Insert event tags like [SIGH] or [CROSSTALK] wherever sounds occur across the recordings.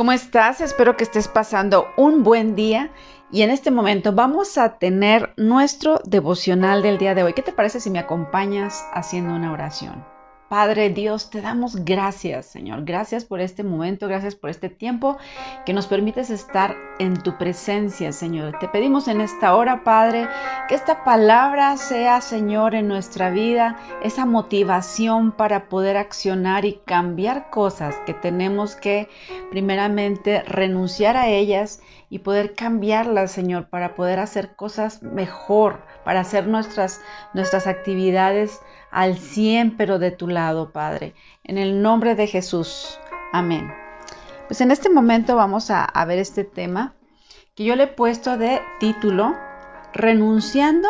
¿Cómo estás? Espero que estés pasando un buen día y en este momento vamos a tener nuestro devocional del día de hoy. ¿Qué te parece si me acompañas haciendo una oración? Padre Dios, te damos gracias, Señor. Gracias por este momento, gracias por este tiempo que nos permites estar en tu presencia, Señor. Te pedimos en esta hora, Padre, que esta palabra sea, Señor, en nuestra vida, esa motivación para poder accionar y cambiar cosas que tenemos que, primeramente, renunciar a ellas y poder cambiarlas, Señor, para poder hacer cosas mejor, para hacer nuestras, nuestras actividades al 100, pero de tu lado, Padre. En el nombre de Jesús. Amén. Pues en este momento vamos a, ver este tema que yo le he puesto de título Renunciando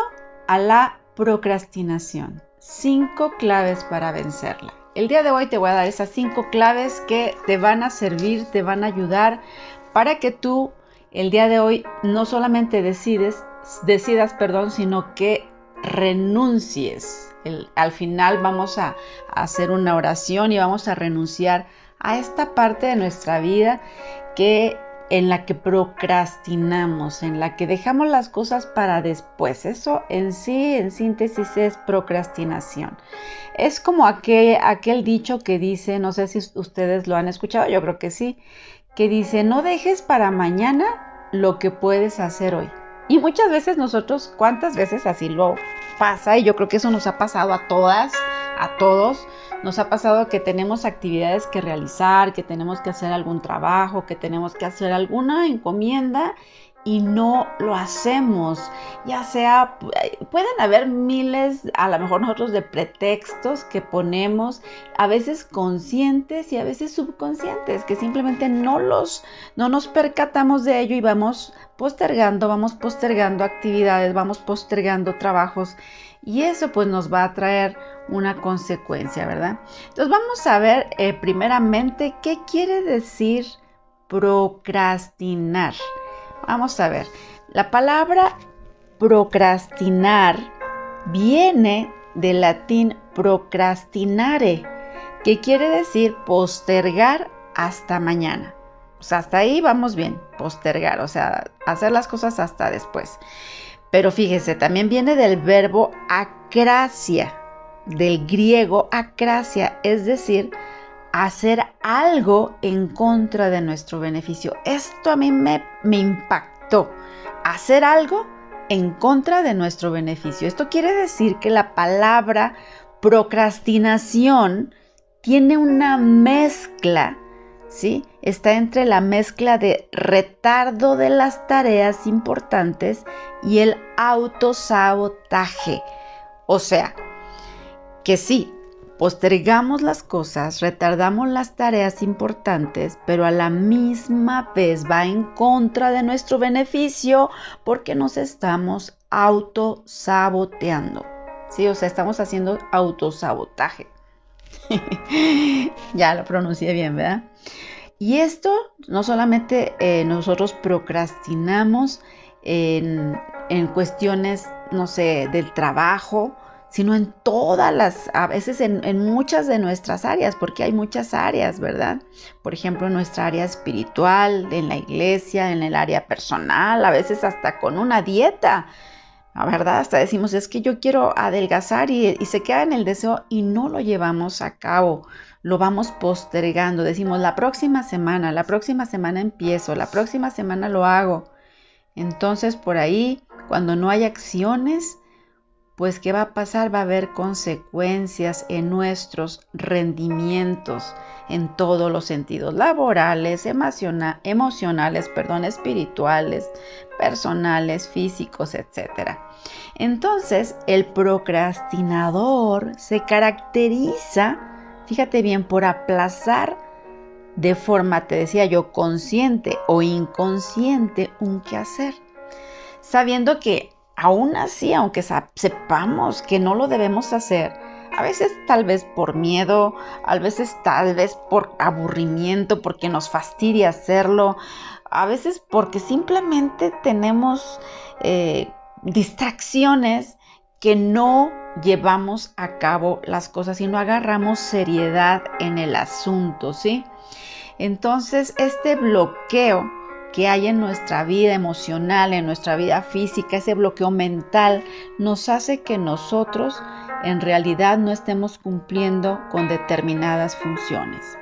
a la procrastinación. Cinco claves para vencerla. El día de hoy te voy a dar esas cinco claves que te van a servir, te van a ayudar para que tú el día de hoy no solamente decides, decidas, perdón, sino que renuncies al final vamos a, hacer una oración y vamos a renunciar a esta parte de nuestra vida que en la que procrastinamos, en la que dejamos las cosas para después. Eso en sí, en síntesis, es procrastinación. Es como aquel, aquel dicho que dice, no sé si ustedes lo han escuchado, yo creo que sí, que dice, no dejes para mañana lo que puedes hacer hoy. Y muchas veces nosotros, ¿cuántas veces así lo pasa? Y yo creo que eso nos ha pasado a todas, a todos. Nos ha pasado que tenemos actividades que realizar, que tenemos que hacer algún trabajo, que tenemos que hacer alguna encomienda y no lo hacemos. Ya sea, pueden haber miles, a lo mejor nosotros, de pretextos que ponemos, a veces conscientes y a veces subconscientes, que simplemente no los, no nos percatamos de ello y vamos postergando, vamos postergando actividades, vamos postergando trabajos y eso pues nos va a traer una consecuencia, ¿verdad? Entonces vamos a ver eh, primeramente qué quiere decir procrastinar. Vamos a ver, la palabra procrastinar viene del latín procrastinare, que quiere decir postergar hasta mañana. Hasta ahí vamos bien, postergar, o sea, hacer las cosas hasta después. Pero fíjese, también viene del verbo acracia, del griego acracia, es decir, hacer algo en contra de nuestro beneficio. Esto a mí me, me impactó. Hacer algo en contra de nuestro beneficio. Esto quiere decir que la palabra procrastinación tiene una mezcla, Está entre la mezcla de retardo de las tareas importantes y el autosabotaje. O sea, que sí, Postergamos las cosas, retardamos las tareas importantes, pero a la misma vez va en contra de nuestro beneficio porque nos estamos autosaboteando. Sí, o sea, estamos haciendo autosabotaje. [LAUGHS] ya lo pronuncié bien, ¿verdad? Y esto no solamente eh, nosotros procrastinamos en, en cuestiones, no sé, del trabajo, sino en todas las, a veces en, muchas de nuestras áreas, porque hay muchas áreas, ¿verdad? Por ejemplo, en nuestra área espiritual, en la iglesia, en el área personal, a veces hasta con una dieta, la verdad, hasta decimos, es que yo quiero adelgazar y, y se queda en el deseo y no lo llevamos a cabo, lo vamos postergando, decimos, la próxima semana, la próxima semana empiezo, la próxima semana lo hago. Entonces, por ahí, cuando no hay acciones, pues ¿qué va a pasar? Va a haber consecuencias en nuestros rendimientos en todos los sentidos, laborales, emocionales, perdón, espirituales, personales, físicos, etc. Entonces, el procrastinador se caracteriza, fíjate bien, por aplazar de forma, te decía yo, consciente o inconsciente un quehacer, sabiendo que aún así, aunque sepamos que no lo debemos hacer, a veces tal vez por miedo, a veces tal vez por aburrimiento, porque nos fastidia hacerlo, a veces porque simplemente tenemos eh, distracciones que no llevamos a cabo las cosas y no agarramos seriedad en el asunto, ¿sí? Entonces, este bloqueo que hay en nuestra vida emocional, en nuestra vida física, ese bloqueo mental, nos hace que nosotros en realidad no estemos cumpliendo con determinadas funciones.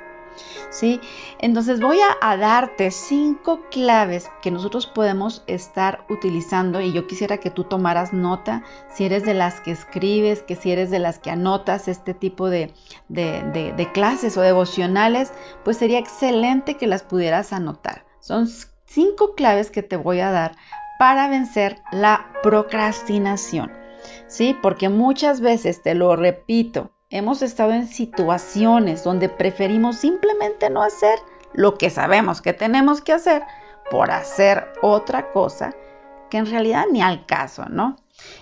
¿Sí? Entonces voy a, darte cinco claves que nosotros podemos estar utilizando y yo quisiera que tú tomaras nota, si eres de las que escribes, que si eres de las que anotas este tipo de, de clases o devocionales, pues sería excelente que las pudieras anotar. Son cinco claves que te voy a dar para vencer la procrastinación. ¿Sí? Porque muchas veces, te lo repito, hemos estado en situaciones donde preferimos simplemente no hacer lo que sabemos que tenemos que hacer por hacer otra cosa que en realidad ni al caso, ¿no?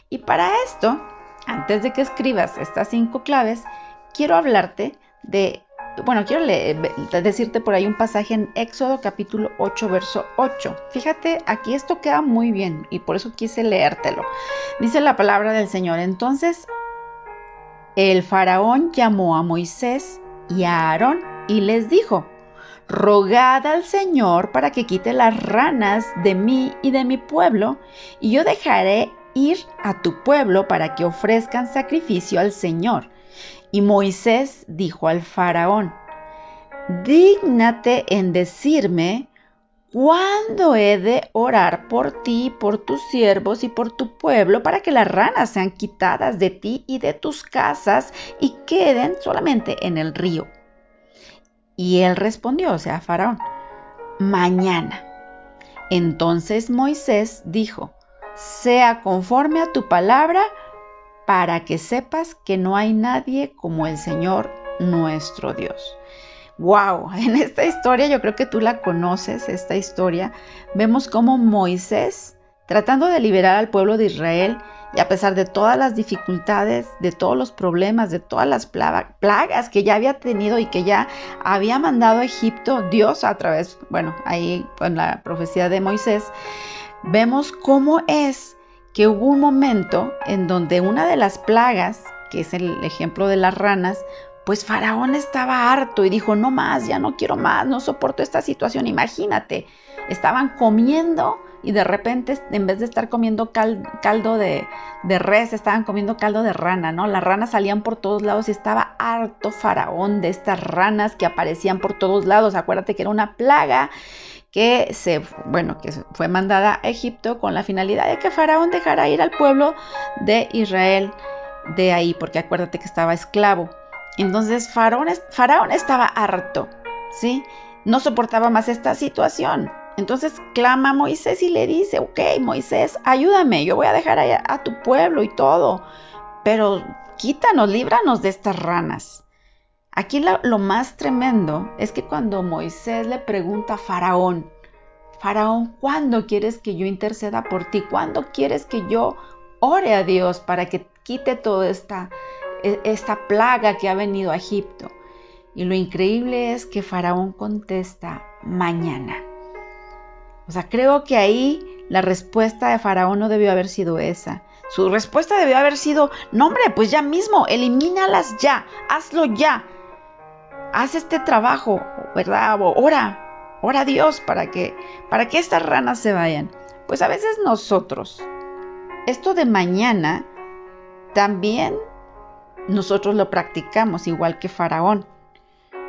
Y para esto, antes de que escribas estas cinco claves, quiero hablarte de bueno, quiero decirte por ahí un pasaje en Éxodo capítulo 8, verso 8. Fíjate, aquí esto queda muy bien y por eso quise leértelo. Dice la palabra del Señor. Entonces, el faraón llamó a Moisés y a Aarón y les dijo, rogad al Señor para que quite las ranas de mí y de mi pueblo, y yo dejaré ir a tu pueblo para que ofrezcan sacrificio al Señor. Y Moisés dijo al faraón, dígnate en decirme cuándo he de orar por ti, por tus siervos y por tu pueblo, para que las ranas sean quitadas de ti y de tus casas y queden solamente en el río. Y él respondió, o sea, Faraón, mañana. Entonces Moisés dijo, sea conforme a tu palabra, para que sepas que no hay nadie como el Señor nuestro Dios. Wow, [LAUGHS] en esta historia yo creo que tú la conoces, esta historia, vemos cómo Moisés, tratando de liberar al pueblo de Israel, y a pesar de todas las dificultades, de todos los problemas, de todas las plagas que ya había tenido y que ya había mandado a Egipto, Dios a través, bueno, ahí con la profecía de Moisés, vemos cómo es que hubo un momento en donde una de las plagas, que es el ejemplo de las ranas, pues Faraón estaba harto y dijo, no más, ya no quiero más, no soporto esta situación. Imagínate, estaban comiendo y de repente en vez de estar comiendo caldo de, de, res, estaban comiendo caldo de rana, ¿no? Las ranas salían por todos lados y estaba harto Faraón de estas ranas que aparecían por todos lados. Acuérdate que era una plaga que se, bueno, que fue mandada a Egipto con la finalidad de que Faraón dejara ir al pueblo de Israel de ahí, porque acuérdate que estaba esclavo. Entonces Faraón, Faraón estaba harto, ¿sí? No soportaba más esta situación. Entonces clama a Moisés y le dice, ok, Moisés, ayúdame, yo voy a dejar a, a tu pueblo y todo, pero quítanos, líbranos de estas ranas. Aquí lo, más tremendo es que cuando Moisés le pregunta a Faraón, Faraón, ¿cuándo quieres que yo interceda por ti? ¿Cuándo quieres que yo ore a Dios para que quite toda esta, e, esta plaga que ha venido a Egipto? Y lo increíble es que Faraón contesta, mañana. O sea, creo que ahí la respuesta de Faraón no debió haber sido esa. Su respuesta debió haber sido, no hombre, pues ya mismo, elimínalas ya, hazlo ya haz este trabajo, ¿verdad? ora, ora a Dios para que, para que estas ranas se vayan. Pues a veces nosotros, esto de mañana, también nosotros lo practicamos igual que Faraón.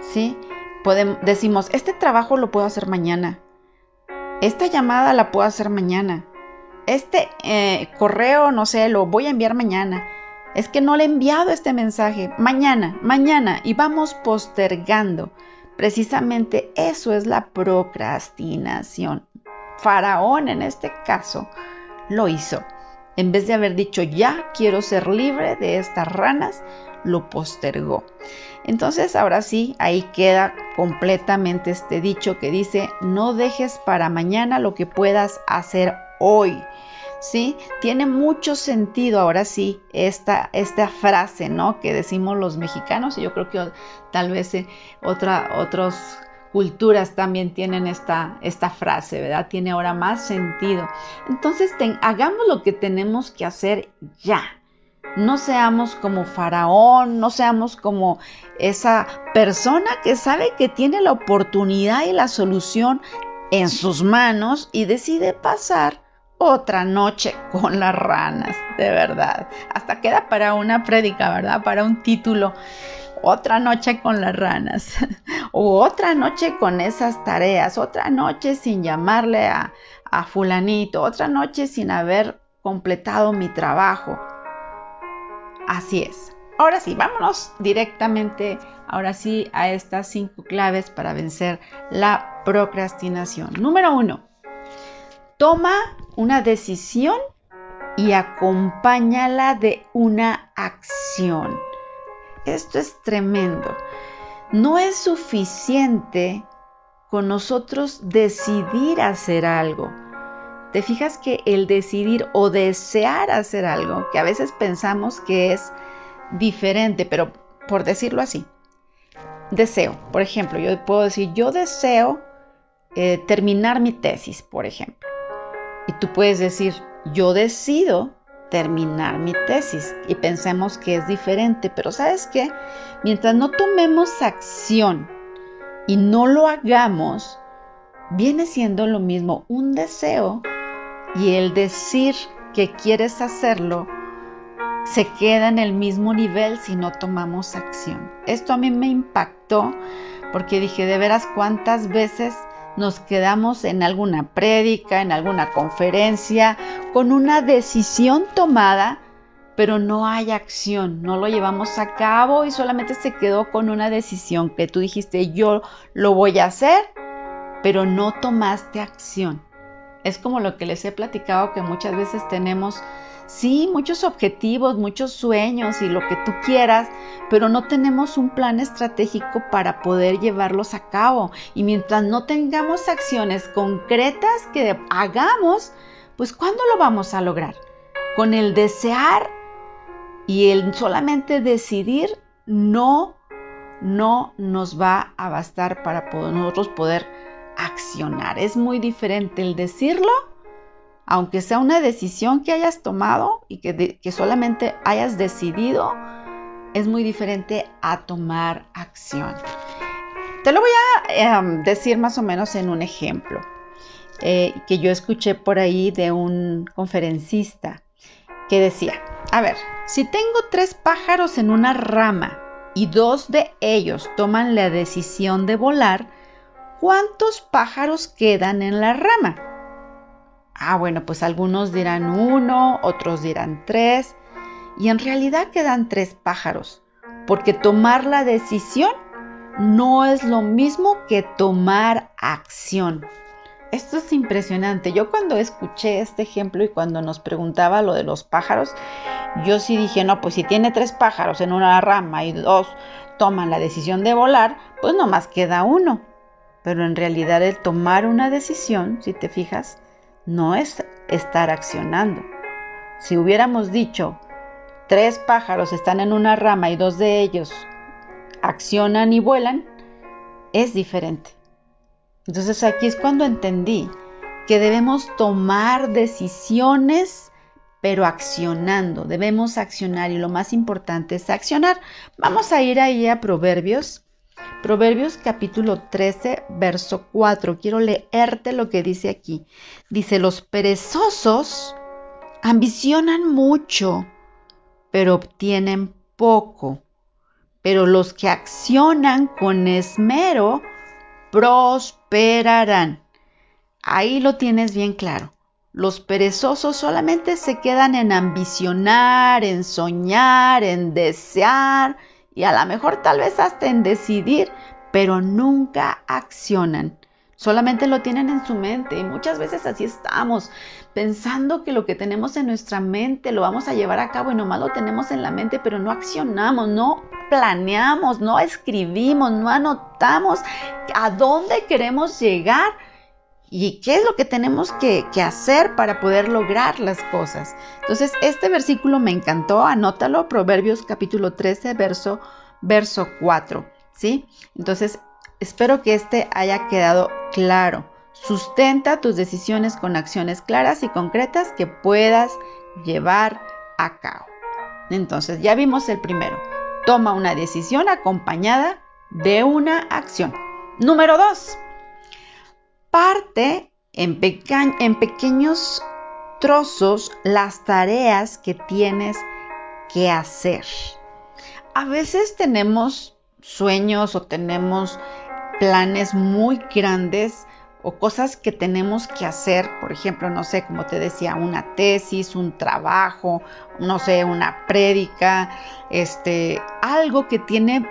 ¿Sí? Podemos, decimos, este trabajo lo puedo hacer mañana. Esta llamada la puedo hacer mañana. Este eh, correo, no sé, lo voy a enviar mañana es que no le he enviado este mensaje. Mañana, mañana. Y vamos postergando. Precisamente eso es la procrastinación. Faraón en este caso lo hizo. En vez de haber dicho ya quiero ser libre de estas ranas, lo postergó. Entonces ahora sí, ahí queda completamente este dicho que dice, no dejes para mañana lo que puedas hacer hoy. ¿Sí? Tiene mucho sentido ahora sí esta, esta frase, ¿no? Que decimos los mexicanos y yo creo que tal vez eh, otra, otras culturas también tienen esta, esta frase, ¿verdad? Tiene ahora más sentido. Entonces, hagamos lo que tenemos que hacer ya. No seamos como Faraón, no seamos como esa persona que sabe que tiene la oportunidad y la solución en sus manos y decide pasar otra noche con las ranas, de verdad. Hasta queda para una prédica, ¿verdad? Para un título. Otra noche con las ranas. [LAUGHS] o otra noche con esas tareas. Otra noche sin llamarle a, a fulanito. Otra noche sin haber completado mi trabajo. Así es. Ahora sí, vámonos directamente, ahora sí, a estas cinco claves para vencer la procrastinación. Número uno, toma una decisión y acompáñala de una acción. Esto es tremendo. No es suficiente con nosotros decidir hacer algo. Te fijas que el decidir o desear hacer algo, que a veces pensamos que es diferente, pero por decirlo así, deseo, por ejemplo, yo puedo decir, yo deseo eh, terminar mi tesis, por ejemplo. Y tú puedes decir, yo decido terminar mi tesis y pensemos que es diferente, pero ¿sabes qué? Mientras no tomemos acción y no lo hagamos, viene siendo lo mismo un deseo y el decir que quieres hacerlo se queda en el mismo nivel si no tomamos acción. Esto a mí me impactó porque dije, de veras, cuántas veces nos quedamos en alguna prédica, en alguna conferencia, con una decisión tomada, pero no hay acción, no lo llevamos a cabo y solamente se quedó con una decisión que tú dijiste, yo lo voy a hacer, pero no tomaste acción. Es como lo que les he platicado que muchas veces tenemos Sí, muchos objetivos, muchos sueños y lo que tú quieras, pero no tenemos un plan estratégico para poder llevarlos a cabo. Y mientras no tengamos acciones concretas que hagamos, pues ¿cuándo lo vamos a lograr? Con el desear y el solamente decidir no, no nos va a bastar para nosotros poder accionar. Es muy diferente el decirlo aunque sea una decisión que hayas tomado y que, solamente hayas decidido, es muy diferente a tomar acción. Te lo voy a em, decir más o menos en un ejemplo eh, que yo escuché por ahí de un conferencista que decía, a ver, si tengo tres pájaros en una rama y dos de ellos toman la decisión de volar, ¿cuántos pájaros quedan en la rama? Ah, bueno, pues algunos dirán uno, otros dirán tres, y en realidad quedan tres pájaros, porque tomar la decisión no es lo mismo que tomar acción. Esto es impresionante. Yo cuando escuché este ejemplo y cuando nos preguntaba lo de los pájaros, yo sí dije, no, pues si tiene tres pájaros en una rama y dos toman la decisión de volar, pues nomás queda uno. Pero en realidad el tomar una decisión, si te fijas, no es estar accionando. Si hubiéramos dicho, tres pájaros están en una rama y dos de ellos accionan y vuelan, es diferente. Entonces aquí es cuando entendí que debemos tomar decisiones, pero accionando. Debemos accionar y lo más importante es accionar. Vamos a ir ahí a Proverbios Proverbios capítulo 13, verso 4. Quiero leerte lo que dice aquí. Dice, los perezosos ambicionan mucho, pero obtienen poco. Pero los que accionan con esmero prosperarán. Ahí lo tienes bien claro. Los perezosos solamente se quedan en ambicionar, en soñar, en desear, y a lo mejor tal vez hasta en decidir, pero nunca accionan. Solamente lo tienen en su mente y muchas veces así estamos, pensando que lo que tenemos en nuestra mente lo vamos a llevar a cabo y nomás lo tenemos en la mente, pero no accionamos, no planeamos, no escribimos, no anotamos a dónde queremos llegar y qué es lo que tenemos que, hacer para poder lograr las cosas. Entonces, este versículo me encantó, anótalo, Proverbios capítulo 13, verso, verso 4, ¿sí? Entonces, espero que este haya quedado claro. Sustenta tus decisiones con acciones claras y concretas que puedas llevar a cabo. Entonces, ya vimos el primero. Toma una decisión acompañada de una acción. Número 2 Reparte en, pequeños trozos las tareas que tienes que hacer. A veces tenemos sueños o tenemos planes muy grandes o cosas que tenemos que hacer, por ejemplo, no sé, como te decía, una tesis, un trabajo, no sé, una prédica, este, algo que tiene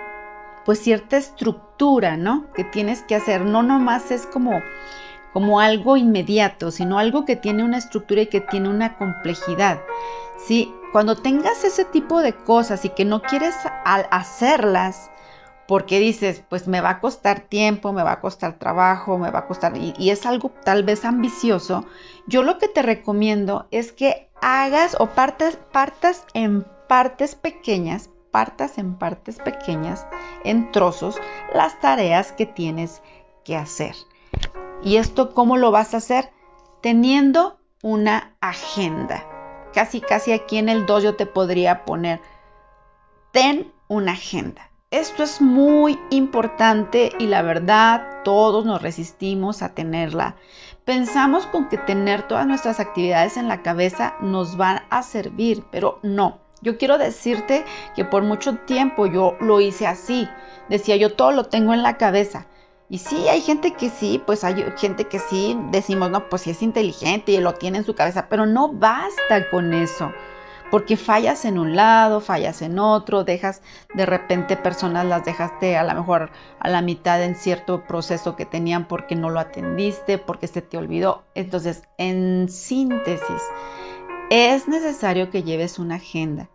pues cierta estructura, ¿no? Que tienes que hacer, no nomás es como como algo inmediato, sino algo que tiene una estructura y que tiene una complejidad. ¿Sí? Cuando tengas ese tipo de cosas y que no quieres hacerlas, porque dices, pues me va a costar tiempo, me va a costar trabajo, me va a costar, y, es algo tal vez ambicioso, yo lo que te recomiendo es que hagas o partas, partas en partes pequeñas, partas en partes pequeñas, en trozos, las tareas que tienes que hacer. ¿Y esto cómo lo vas a hacer? Teniendo una agenda. Casi, casi aquí en el 2 yo te podría poner, ten una agenda. Esto es muy importante y la verdad todos nos resistimos a tenerla. Pensamos con que tener todas nuestras actividades en la cabeza nos van a servir, pero no. Yo quiero decirte que por mucho tiempo yo lo hice así. Decía yo todo lo tengo en la cabeza. Y sí, hay gente que sí, pues hay gente que sí, decimos, no, pues sí es inteligente y lo tiene en su cabeza, pero no basta con eso porque fallas en un lado, fallas en otro, dejas de repente personas las dejaste a lo mejor a la mitad en cierto proceso que tenían porque no lo atendiste, porque se te olvidó. Entonces, en síntesis, es necesario que lleves una agenda.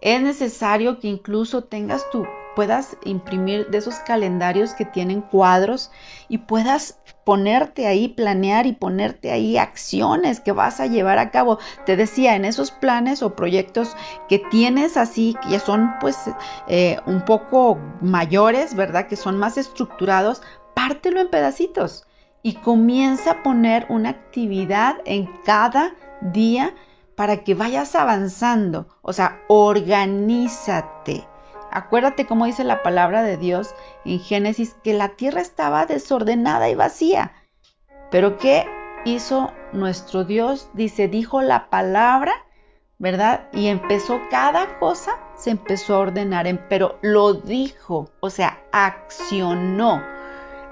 Es necesario que incluso tengas tu puedas imprimir de esos calendarios que tienen cuadros y puedas ponerte ahí, planear y ponerte ahí acciones que vas a llevar a cabo. Te decía, en esos planes o proyectos que tienes así, que ya son pues eh, un poco mayores, ¿verdad? Que son más estructurados, pártelo en pedacitos y comienza a poner una actividad en cada día para que vayas avanzando. O sea, organízate. Acuérdate cómo dice la palabra de Dios en Génesis, que la tierra estaba desordenada y vacía. Pero ¿qué hizo nuestro Dios? Dice, dijo la palabra, ¿verdad? Y empezó cada cosa, se empezó a ordenar, pero lo dijo, o sea, accionó.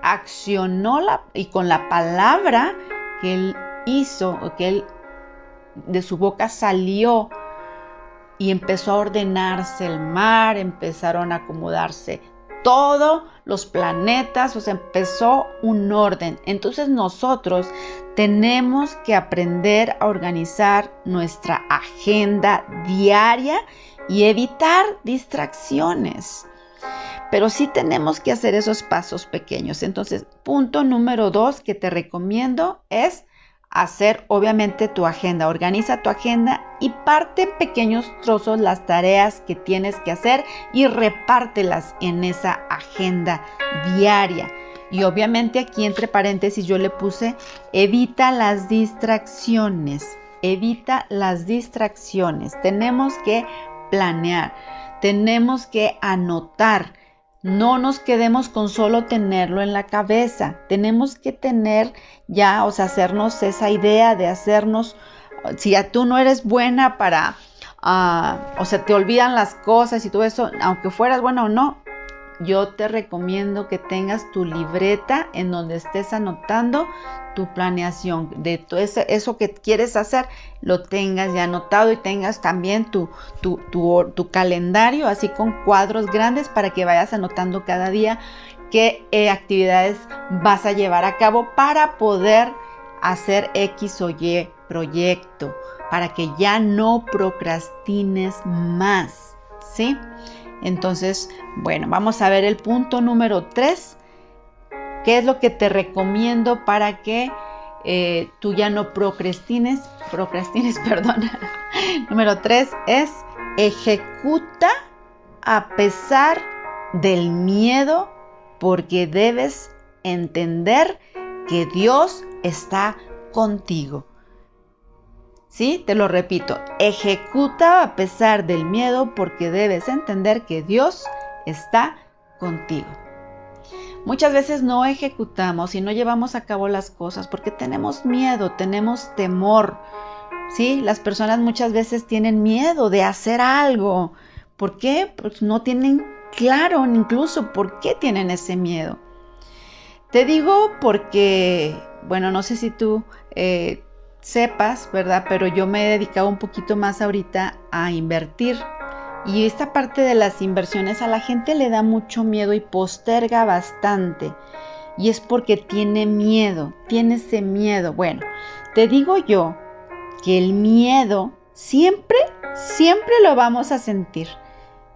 Accionó la, y con la palabra que él hizo, o que él de su boca salió, y empezó a ordenarse el mar, empezaron a acomodarse todos los planetas, o sea, empezó un orden. Entonces nosotros tenemos que aprender a organizar nuestra agenda diaria y evitar distracciones. Pero sí tenemos que hacer esos pasos pequeños. Entonces, punto número dos que te recomiendo es hacer obviamente tu agenda. Organiza tu agenda y parte en pequeños trozos las tareas que tienes que hacer y repártelas en esa agenda diaria. Y obviamente aquí entre paréntesis yo le puse evita las distracciones. Evita las distracciones. Tenemos que planear. Tenemos que anotar no nos quedemos con solo tenerlo en la cabeza. Tenemos que tener ya, o sea, hacernos esa idea de hacernos, si ya tú no eres buena para, uh, o sea, te olvidan las cosas y todo eso, aunque fueras buena o no, yo te recomiendo que tengas tu libreta en donde estés anotando tu planeación de todo eso que quieres hacer, lo tengas ya anotado y tengas también tu, tu, tu, calendario así con cuadros grandes para que vayas anotando cada día qué eh, actividades vas a llevar a cabo para poder hacer X o Y proyecto, para que ya no procrastines más, ¿sí? Entonces, bueno, vamos a ver el punto número 3. ¿Qué es lo que te recomiendo para que eh, tú ya no procrastines? Procrastines, [LAUGHS] perdón. número 3 es ejecuta a pesar del miedo porque debes entender que Dios está contigo. Sí, te lo repito, ejecuta a pesar del miedo porque debes entender que Dios está contigo. Muchas veces no ejecutamos y no llevamos a cabo las cosas porque tenemos miedo, tenemos temor. Sí, las personas muchas veces tienen miedo de hacer algo. ¿Por qué? Pues no tienen claro incluso por qué tienen ese miedo. Te digo porque, bueno, no sé si tú eh, sepas, ¿verdad? Pero yo me he dedicado un poquito más ahorita a invertir. Y esta parte de las inversiones a la gente le da mucho miedo y posterga bastante. Y es porque tiene miedo, tiene ese miedo. Bueno, te digo yo que el miedo siempre, siempre lo vamos a sentir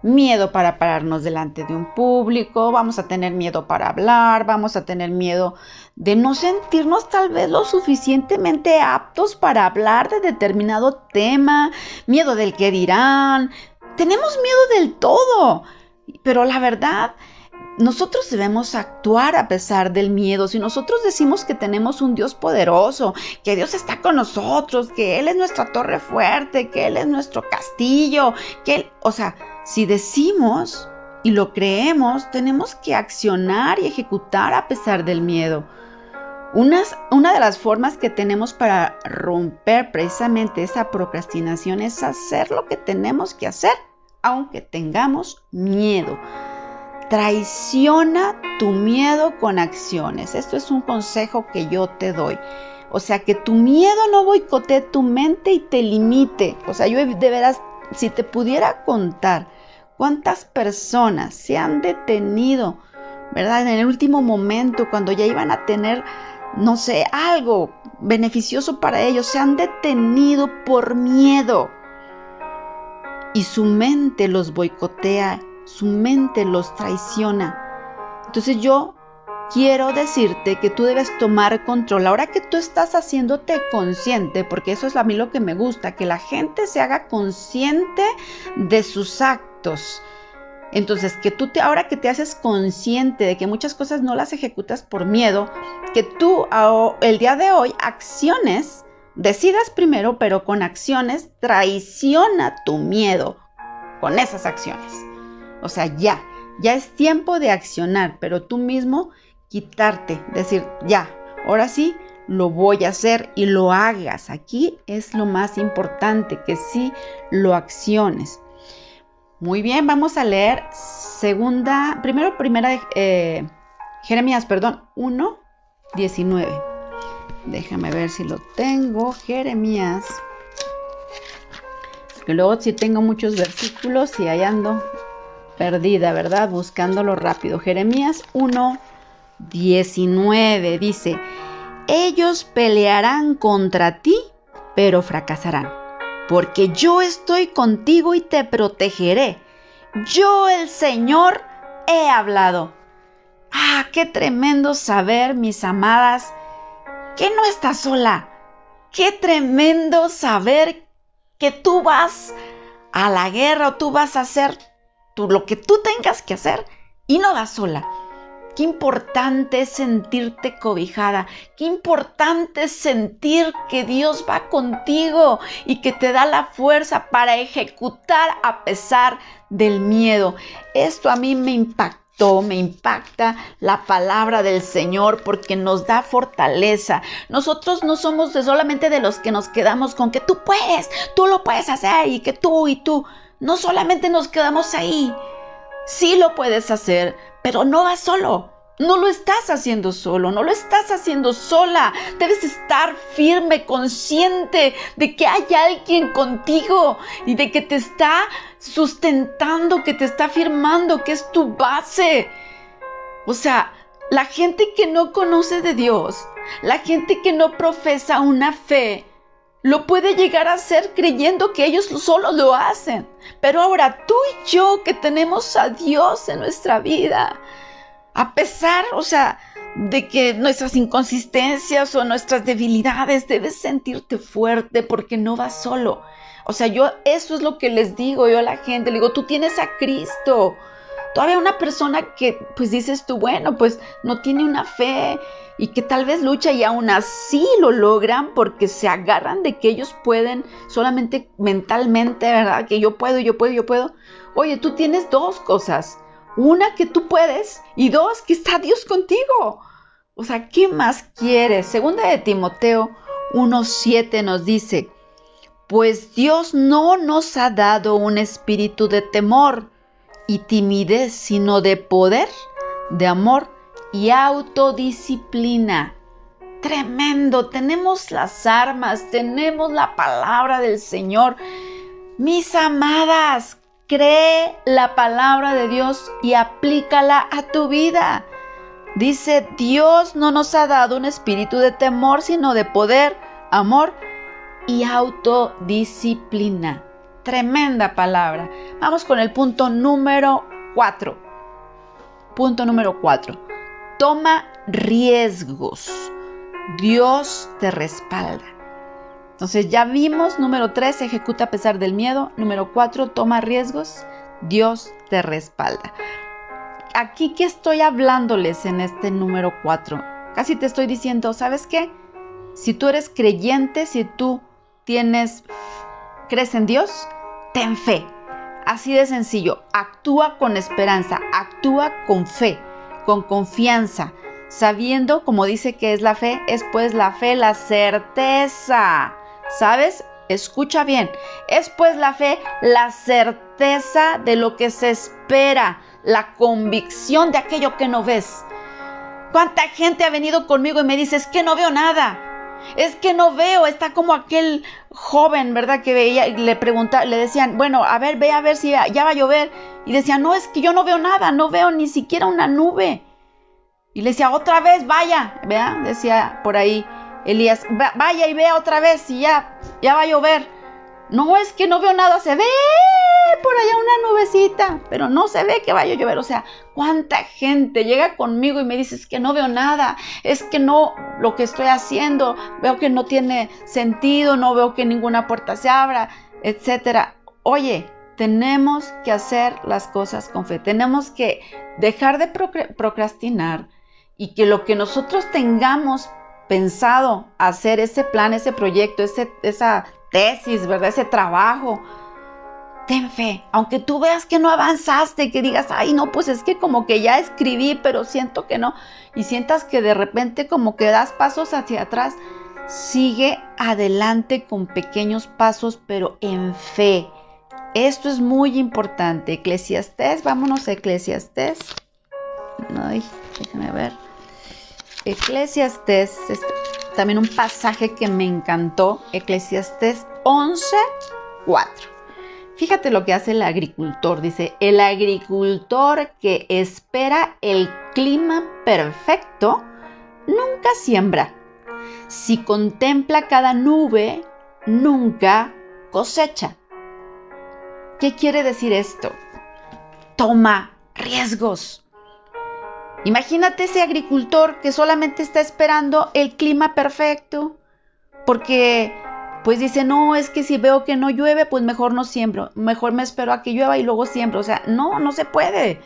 miedo para pararnos delante de un público, vamos a tener miedo para hablar, vamos a tener miedo de no sentirnos tal vez lo suficientemente aptos para hablar de determinado tema, miedo del que dirán, tenemos miedo del todo, pero la verdad nosotros debemos actuar a pesar del miedo. Si nosotros decimos que tenemos un Dios poderoso, que Dios está con nosotros, que Él es nuestra torre fuerte, que Él es nuestro castillo, que Él, o sea, si decimos y lo creemos, tenemos que accionar y ejecutar a pesar del miedo. una de las formas que tenemos para romper precisamente esa procrastinación es hacer lo que tenemos que hacer, aunque tengamos miedo. Traiciona tu miedo con acciones. Esto es un consejo que yo te doy. O sea, que tu miedo no boicotee tu mente y te limite. O sea, yo de veras, si te pudiera contar ¿Cuántas personas se han detenido, verdad? En el último momento, cuando ya iban a tener, no sé, algo beneficioso para ellos, se han detenido por miedo. Y su mente los boicotea, su mente los traiciona. Entonces yo quiero decirte que tú debes tomar control. Ahora que tú estás haciéndote consciente, porque eso es a mí lo que me gusta, que la gente se haga consciente de sus actos entonces, que tú ahora que te haces consciente de que muchas cosas no las ejecutas por miedo, que tú el día de hoy acciones, decidas primero, pero con acciones, traiciona tu miedo con esas acciones. O sea, ya, ya es tiempo de accionar, pero tú mismo quitarte, decir, ya, ahora sí, lo voy a hacer y lo hagas. Aquí es lo más importante, que sí lo acciones. Muy bien, vamos a leer segunda, primero, primera, eh, Jeremías, perdón, 1, 19. Déjame ver si lo tengo, Jeremías. Que luego si tengo muchos versículos y ahí ando perdida, ¿verdad? Buscándolo rápido. Jeremías 1, 19 dice, ellos pelearán contra ti, pero fracasarán porque yo estoy contigo y te protegeré. Yo el Señor he hablado. Ah, qué tremendo saber, mis amadas, que no estás sola. Qué tremendo saber que tú vas a la guerra o tú vas a hacer lo que tú tengas que hacer y no vas sola. Qué importante es sentirte cobijada, qué importante es sentir que Dios va contigo y que te da la fuerza para ejecutar a pesar del miedo. Esto a mí me impactó, me impacta la palabra del Señor porque nos da fortaleza. Nosotros no somos solamente de los que nos quedamos con que tú puedes, tú lo puedes hacer y que tú y tú. No solamente nos quedamos ahí. Sí lo puedes hacer, pero no vas solo. No lo estás haciendo solo, no lo estás haciendo sola. Debes estar firme, consciente de que hay alguien contigo y de que te está sustentando, que te está firmando, que es tu base. O sea, la gente que no conoce de Dios, la gente que no profesa una fe, lo puede llegar a hacer creyendo que ellos solo lo hacen. Pero ahora tú y yo que tenemos a Dios en nuestra vida, a pesar, o sea, de que nuestras inconsistencias o nuestras debilidades, debes sentirte fuerte porque no vas solo. O sea, yo eso es lo que les digo yo a la gente, digo, tú tienes a Cristo. Todavía una persona que pues dices tú, bueno, pues no tiene una fe y que tal vez lucha y aún así lo logran porque se agarran de que ellos pueden solamente mentalmente, ¿verdad? Que yo puedo, yo puedo, yo puedo. Oye, tú tienes dos cosas. Una que tú puedes y dos que está Dios contigo. O sea, ¿qué más quieres? Segunda de Timoteo 1.7 nos dice, pues Dios no nos ha dado un espíritu de temor y timidez, sino de poder, de amor y autodisciplina. Tremendo, tenemos las armas, tenemos la palabra del Señor. Mis amadas, cree la palabra de Dios y aplícala a tu vida. Dice, Dios no nos ha dado un espíritu de temor, sino de poder, amor y autodisciplina. Tremenda palabra. Vamos con el punto número 4. Punto número 4. Toma riesgos. Dios te respalda. Entonces ya vimos, número 3, ejecuta a pesar del miedo. Número 4, toma riesgos. Dios te respalda. Aquí que estoy hablándoles en este número 4, casi te estoy diciendo, ¿sabes qué? Si tú eres creyente, si tú tienes, crees en Dios, ten fe. Así de sencillo, actúa con esperanza, actúa con fe, con confianza, sabiendo, como dice que es la fe, es pues la fe la certeza. ¿Sabes? Escucha bien, es pues la fe la certeza de lo que se espera, la convicción de aquello que no ves. ¿Cuánta gente ha venido conmigo y me dice, es que no veo nada? Es que no veo, está como aquel joven, ¿verdad? Que veía y le pregunta, le decían, bueno, a ver, ve a ver si ya va a llover. Y decía, no, es que yo no veo nada, no veo ni siquiera una nube. Y le decía, otra vez, vaya, vea, decía por ahí Elías, vaya y vea otra vez si ya, ya va a llover. No, es que no veo nada, se ve por allá una nubecita, pero no se ve que vaya a llover. O sea, ¿cuánta gente llega conmigo y me dice, es que no veo nada, es que no, lo que estoy haciendo, veo que no tiene sentido, no veo que ninguna puerta se abra, etcétera. Oye, tenemos que hacer las cosas con fe, tenemos que dejar de procrastinar y que lo que nosotros tengamos pensado hacer ese plan, ese proyecto, ese, esa tesis, ¿verdad? Ese trabajo. Ten fe, aunque tú veas que no avanzaste, que digas, ay, no, pues es que como que ya escribí, pero siento que no, y sientas que de repente como que das pasos hacia atrás, sigue adelante con pequeños pasos, pero en fe. Esto es muy importante. Eclesiastés, vámonos a Eclesiastés. Ay, déjame ver. Eclesiastés, también un pasaje que me encantó, Eclesiastés 11, 4. Fíjate lo que hace el agricultor. Dice, el agricultor que espera el clima perfecto nunca siembra. Si contempla cada nube, nunca cosecha. ¿Qué quiere decir esto? Toma riesgos. Imagínate ese agricultor que solamente está esperando el clima perfecto, porque pues dice, no, es que si veo que no llueve, pues mejor no siembro, mejor me espero a que llueva y luego siembro. O sea, no, no se puede.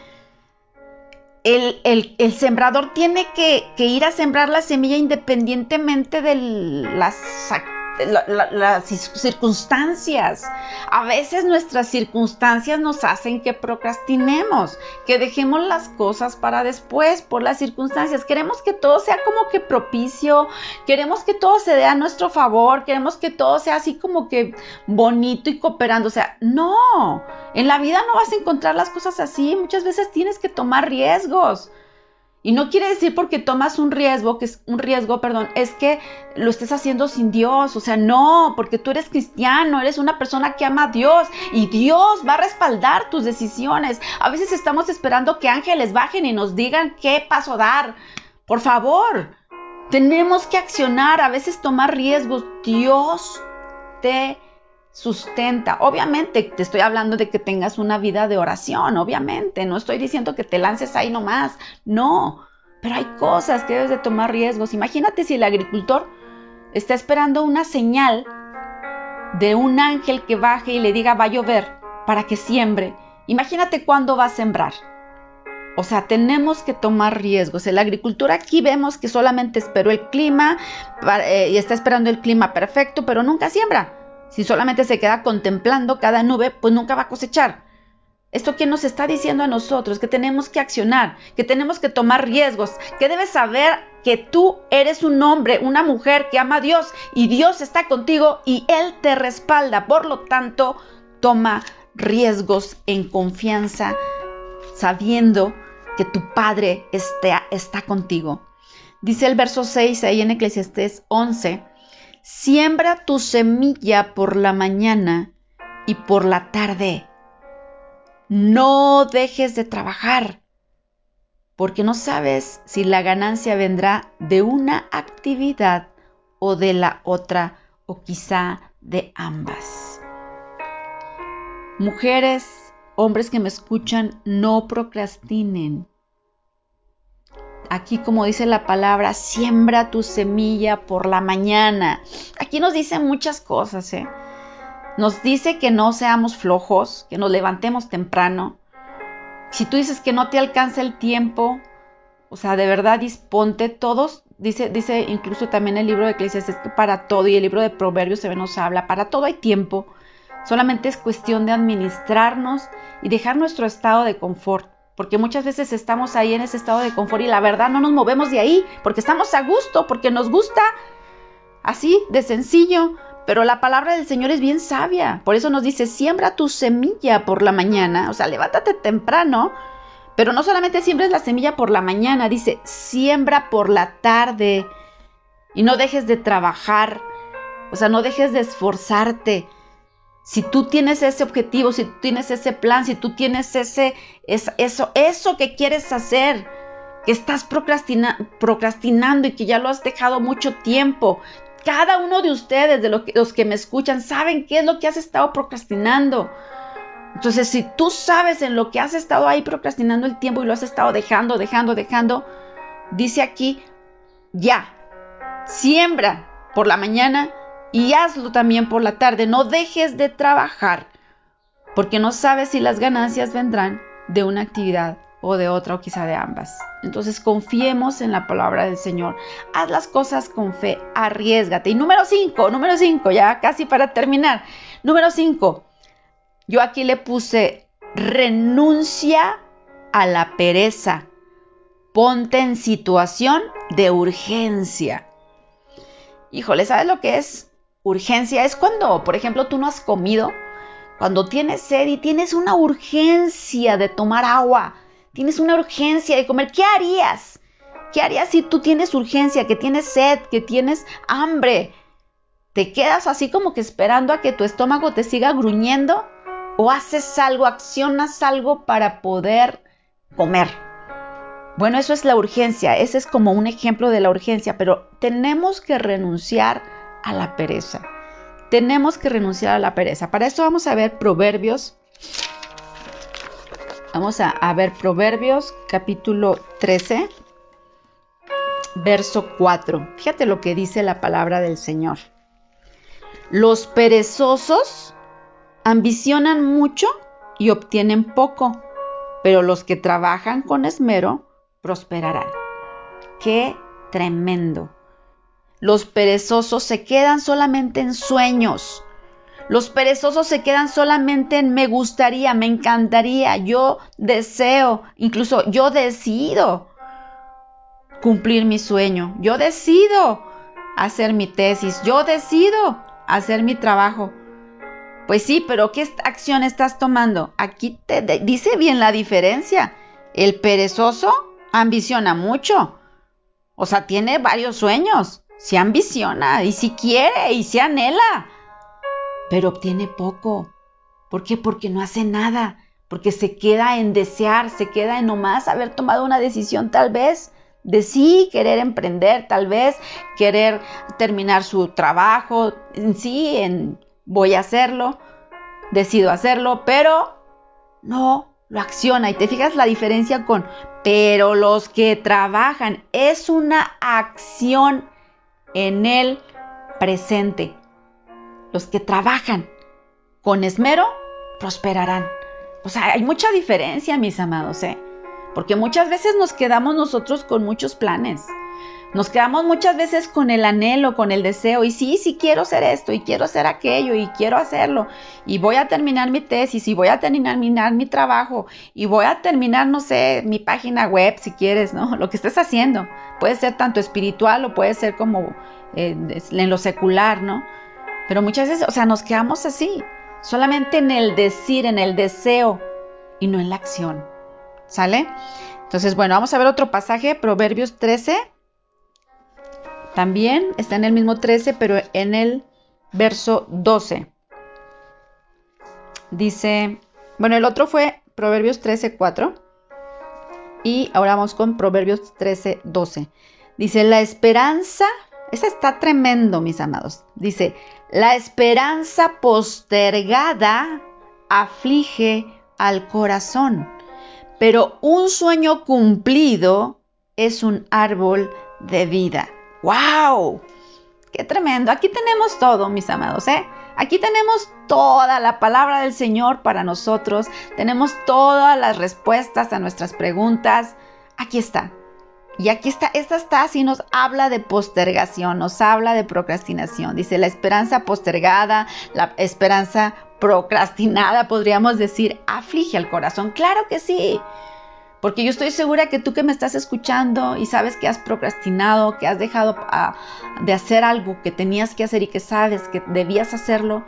El, el, sembrador tiene que, que, ir a sembrar la semilla independientemente de las las circunstancias. A veces nuestras circunstancias nos hacen que procrastinemos, que dejemos las cosas para después por las circunstancias. Queremos que todo sea como que propicio, queremos que todo se dé a nuestro favor, queremos que todo sea así como que bonito y cooperando. O sea, no, en la vida no vas a encontrar las cosas así. Muchas veces tienes que tomar riesgos. Y no quiere decir porque tomas un riesgo, que es un riesgo, perdón, es que lo estés haciendo sin Dios. O sea, no, porque tú eres cristiano, eres una persona que ama a Dios y Dios va a respaldar tus decisiones. A veces estamos esperando que ángeles bajen y nos digan qué paso dar. Por favor, tenemos que accionar, a veces tomar riesgos. Dios te sustenta. Obviamente te estoy hablando de que tengas una vida de oración, obviamente. No estoy diciendo que te lances ahí nomás. No, pero hay cosas que debes de tomar riesgos. Imagínate si el agricultor está esperando una señal de un ángel que baje y le diga va a llover para que siembre. Imagínate cuándo va a sembrar. O sea, tenemos que tomar riesgos. En la agricultura aquí vemos que solamente esperó el clima eh, y está esperando el clima perfecto, pero nunca siembra. Si solamente se queda contemplando cada nube, pues nunca va a cosechar. Esto que nos está diciendo a nosotros, que tenemos que accionar, que tenemos que tomar riesgos, que debes saber que tú eres un hombre, una mujer que ama a Dios y Dios está contigo y Él te respalda. Por lo tanto, toma riesgos en confianza, sabiendo que tu Padre está, está contigo. Dice el verso 6 ahí en Eclesiastés 11, siembra tu semilla por la mañana y por la tarde. No dejes de trabajar, porque no sabes si la ganancia vendrá de una actividad o de la otra, o quizá de ambas. Mujeres, hombres que me escuchan, no procrastinen. Aquí, como dice la palabra, siembra tu semilla por la mañana. Aquí nos dice muchas cosas, ¿eh? Nos dice que no seamos flojos, que nos levantemos temprano. Si tú dices que no te alcanza el tiempo, o sea, de verdad disponte todos. Dice, dice incluso también el libro de Eclesiastes que para todo, y el libro de Proverbios se nos habla, para todo hay tiempo. Solamente es cuestión de administrarnos y dejar nuestro estado de confort. Porque muchas veces estamos ahí en ese estado de confort y la verdad no nos movemos de ahí porque estamos a gusto, porque nos gusta. Así de sencillo. Pero la palabra del Señor es bien sabia. Por eso nos dice, siembra tu semilla por la mañana. O sea, levántate temprano. Pero no solamente siembres la semilla por la mañana, dice, siembra por la tarde. Y no dejes de trabajar. O sea, no dejes de esforzarte. Si tú tienes ese objetivo, si tú tienes ese plan, si tú tienes ese, eso, eso que quieres hacer, que estás procrastinando y que ya lo has dejado mucho tiempo, cada uno de ustedes, de los que me escuchan, saben qué es lo que has estado procrastinando. Entonces, si tú sabes en lo que has estado ahí procrastinando el tiempo y lo has estado dejando, dejando, dejando, dice aquí, ya, siembra por la mañana y hazlo también por la tarde. No dejes de trabajar porque no sabes si las ganancias vendrán de una actividad o de otra o quizá de ambas. Entonces confiemos en la palabra del Señor. Haz las cosas con fe, arriesgate. Y número 5, número 5, ya casi para terminar. Número 5, yo aquí le puse renuncia a la pereza. Ponte en situación de urgencia. Híjole, ¿sabes lo que es urgencia es cuando, por ejemplo, tú no has comido, cuando tienes sed y tienes una urgencia de tomar agua, tienes una urgencia de comer, ¿qué harías? ¿Qué harías si tú tienes urgencia, que tienes sed, que tienes hambre? ¿Te quedas así como que esperando a que tu estómago te siga gruñendo? ¿O haces algo, accionas algo para poder comer? Bueno, eso es la urgencia, ese es como un ejemplo de la urgencia, pero tenemos que renunciar a la pereza. Tenemos que renunciar a la pereza. Para esto vamos a ver Proverbios. Vamos a, ver Proverbios capítulo 13, verso 4. Fíjate lo que dice la palabra del Señor. Los perezosos ambicionan mucho y obtienen poco, pero los que trabajan con esmero prosperarán. Qué tremendo. Los perezosos se quedan solamente en sueños. Los perezosos se quedan solamente en me gustaría, me encantaría, yo deseo, incluso yo decido cumplir mi sueño, yo decido hacer mi tesis, yo decido hacer mi trabajo. Pues sí, pero ¿qué acción estás tomando? Aquí te dice bien la diferencia. El perezoso ambiciona mucho, o sea, tiene varios sueños se ambiciona y si quiere y se anhela, pero obtiene poco. ¿Por qué? Porque no hace nada, porque se queda en desear, se queda en nomás haber tomado una decisión tal vez de sí querer emprender, tal vez querer terminar su trabajo, en sí, en voy a hacerlo, decido hacerlo, pero no lo acciona. Y te fijas la diferencia con, pero los que trabajan es una acción en el presente. Los que trabajan con esmero prosperarán. O sea, hay mucha diferencia, mis amados, ¿eh? porque muchas veces nos quedamos nosotros con muchos planes. Nos quedamos muchas veces con el anhelo, con el deseo, y sí, sí quiero hacer esto, y quiero hacer aquello, y quiero hacerlo, y voy a terminar mi tesis, y voy a terminar mi trabajo, y voy a terminar, no sé, mi página web, si quieres, ¿no? [LAUGHS] Lo que estés haciendo. Puede ser tanto espiritual o puede ser como en lo secular, ¿no? Pero muchas veces, o sea, nos quedamos así, solamente en el decir, en el deseo, y no en la acción. ¿Sale? Entonces, bueno, vamos a ver otro pasaje, Proverbios 13 también está en el mismo 13, pero en el verso 12. Dice, bueno, el otro fue Proverbios 13, 4. Y ahora vamos con Proverbios 13, 12. Dice, la esperanza, esa está tremendo, mis amados. Dice, la esperanza postergada aflige al corazón, pero un sueño cumplido es un árbol de vida. ¡Wow! ¡Qué tremendo! Aquí tenemos todo, mis amados, ¿eh? Aquí tenemos toda la palabra del Señor para nosotros, tenemos todas las respuestas a nuestras preguntas. Aquí está. Y aquí está, esta está, así nos habla de postergación, nos habla de procrastinación. Dice la esperanza postergada, la esperanza procrastinada, podríamos decir, aflige al corazón. Claro que sí. Porque yo estoy segura que tú que me estás escuchando y sabes que has procrastinado, que has dejado de hacer algo que tenías que hacer y que sabes que debías hacerlo,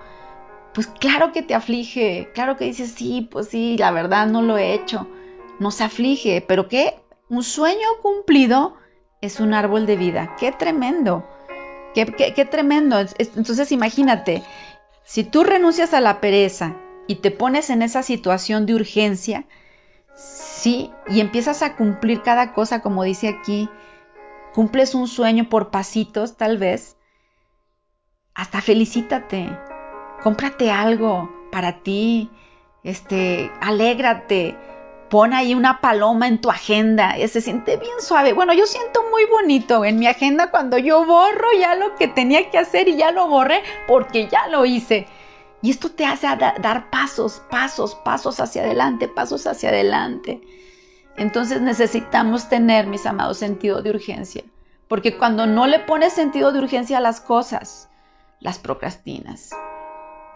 pues claro que te aflige, claro que dices, sí, pues sí, la verdad no lo he hecho. Nos aflige, pero ¿qué? Un sueño cumplido es un árbol de vida. ¡Qué tremendo! ¡Qué, qué tremendo! Entonces imagínate, si tú renuncias a la pereza y te pones en esa situación de urgencia, Sí, y empiezas a cumplir cada cosa, como dice aquí, cumples un sueño por pasitos, tal vez. Hasta felicítate, cómprate algo para ti, este, alégrate, pon ahí una paloma en tu agenda, se siente bien suave. Bueno, yo siento muy bonito en mi agenda cuando yo borro ya lo que tenía que hacer y ya lo borré porque ya lo hice. Y esto te hace dar pasos, pasos, pasos hacia adelante, pasos hacia adelante. Entonces necesitamos tener, mis amados, sentido de urgencia. Porque cuando no le pones sentido de urgencia a las cosas, las procrastinas.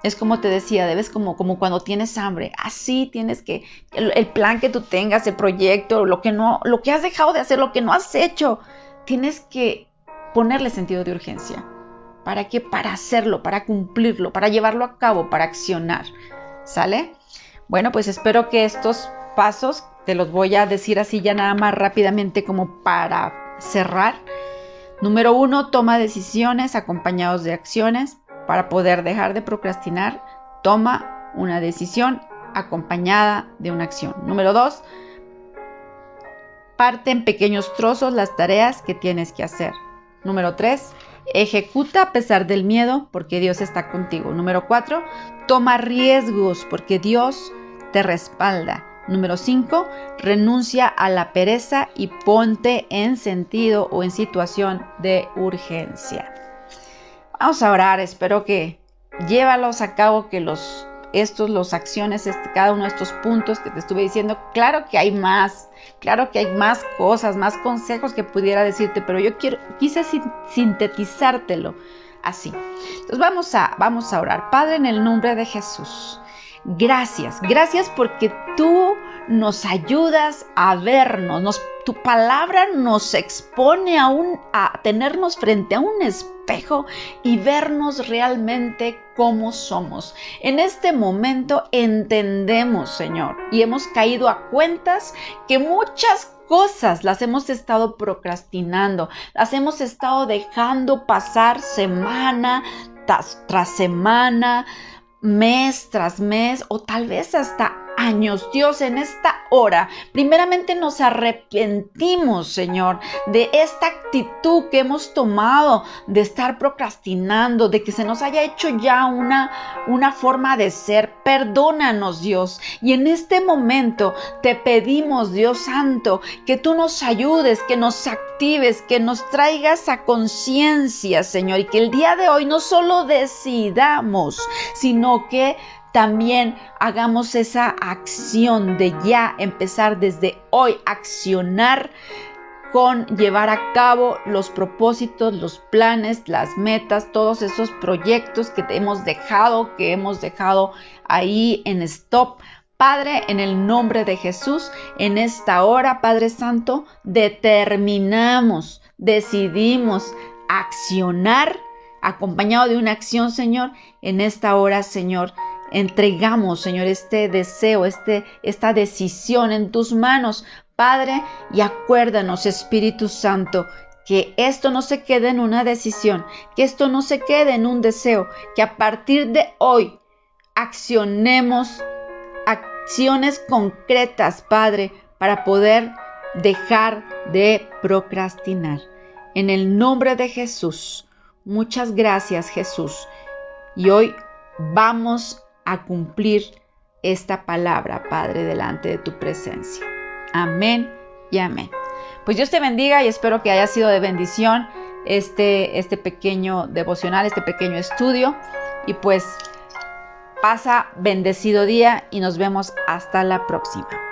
Es como te decía, debes como, como cuando tienes hambre. Así tienes que, el, el, plan que tú tengas, el proyecto, lo que no, lo que has dejado de hacer, lo que no has hecho, tienes que ponerle sentido de urgencia. ¿Para qué? Para hacerlo, para cumplirlo, para llevarlo a cabo, para accionar. ¿Sale? Bueno, pues espero que estos pasos, te los voy a decir así ya nada más rápidamente como para cerrar. Número uno, toma decisiones acompañados de acciones. Para poder dejar de procrastinar, toma una decisión acompañada de una acción. Número dos, parte en pequeños trozos las tareas que tienes que hacer. Número tres, Ejecuta a pesar del miedo porque Dios está contigo. Número 4. Toma riesgos porque Dios te respalda. Número 5. Renuncia a la pereza y ponte en sentido o en situación de urgencia. Vamos a orar. Espero que llévalos a cabo, que los estos, las acciones, este, cada uno de estos puntos que te estuve diciendo, claro que hay más, claro que hay más cosas, más consejos que pudiera decirte, pero yo quiero, quise sintetizártelo así. Entonces vamos a, vamos a orar. Padre, en el nombre de Jesús, gracias, gracias porque tú nos ayudas a vernos, tu palabra nos expone a, a tenernos frente a un espejo y vernos realmente como somos. En este momento entendemos, Señor, y hemos caído a cuentas que muchas cosas las hemos estado procrastinando, las hemos estado dejando pasar semana tras semana, mes tras mes o tal vez hasta Dios, en esta hora, primeramente nos arrepentimos, Señor, de esta actitud que hemos tomado de estar procrastinando, de que se nos haya hecho ya una, una forma de ser. Perdónanos, Dios. Y en este momento te pedimos, Dios Santo, que tú nos ayudes, que nos actives, que nos traigas a conciencia, Señor, y que el día de hoy no solo decidamos, sino que también hagamos esa acción de ya empezar desde hoy, accionar con llevar a cabo los propósitos, los planes, las metas, todos esos proyectos que hemos dejado, que hemos dejado ahí en stop. Padre, en el nombre de Jesús, en esta hora, Padre Santo, determinamos, decidimos accionar, acompañado de una acción, Señor, en esta hora, Señor, entregamos, Señor, este deseo, este, esta decisión en tus manos, Padre, y acuérdanos, Espíritu Santo, que esto no se quede en una decisión, que esto no se quede en un deseo, que a partir de hoy accionemos acciones concretas, Padre, para poder dejar de procrastinar. En el nombre de Jesús, muchas gracias Jesús. Y hoy vamos a cumplir esta palabra, Padre, delante de tu presencia. Amén y amén. Pues Dios te bendiga y espero que haya sido de bendición este, este pequeño devocional, este pequeño estudio. Y pues pasa bendecido día y nos vemos hasta la próxima.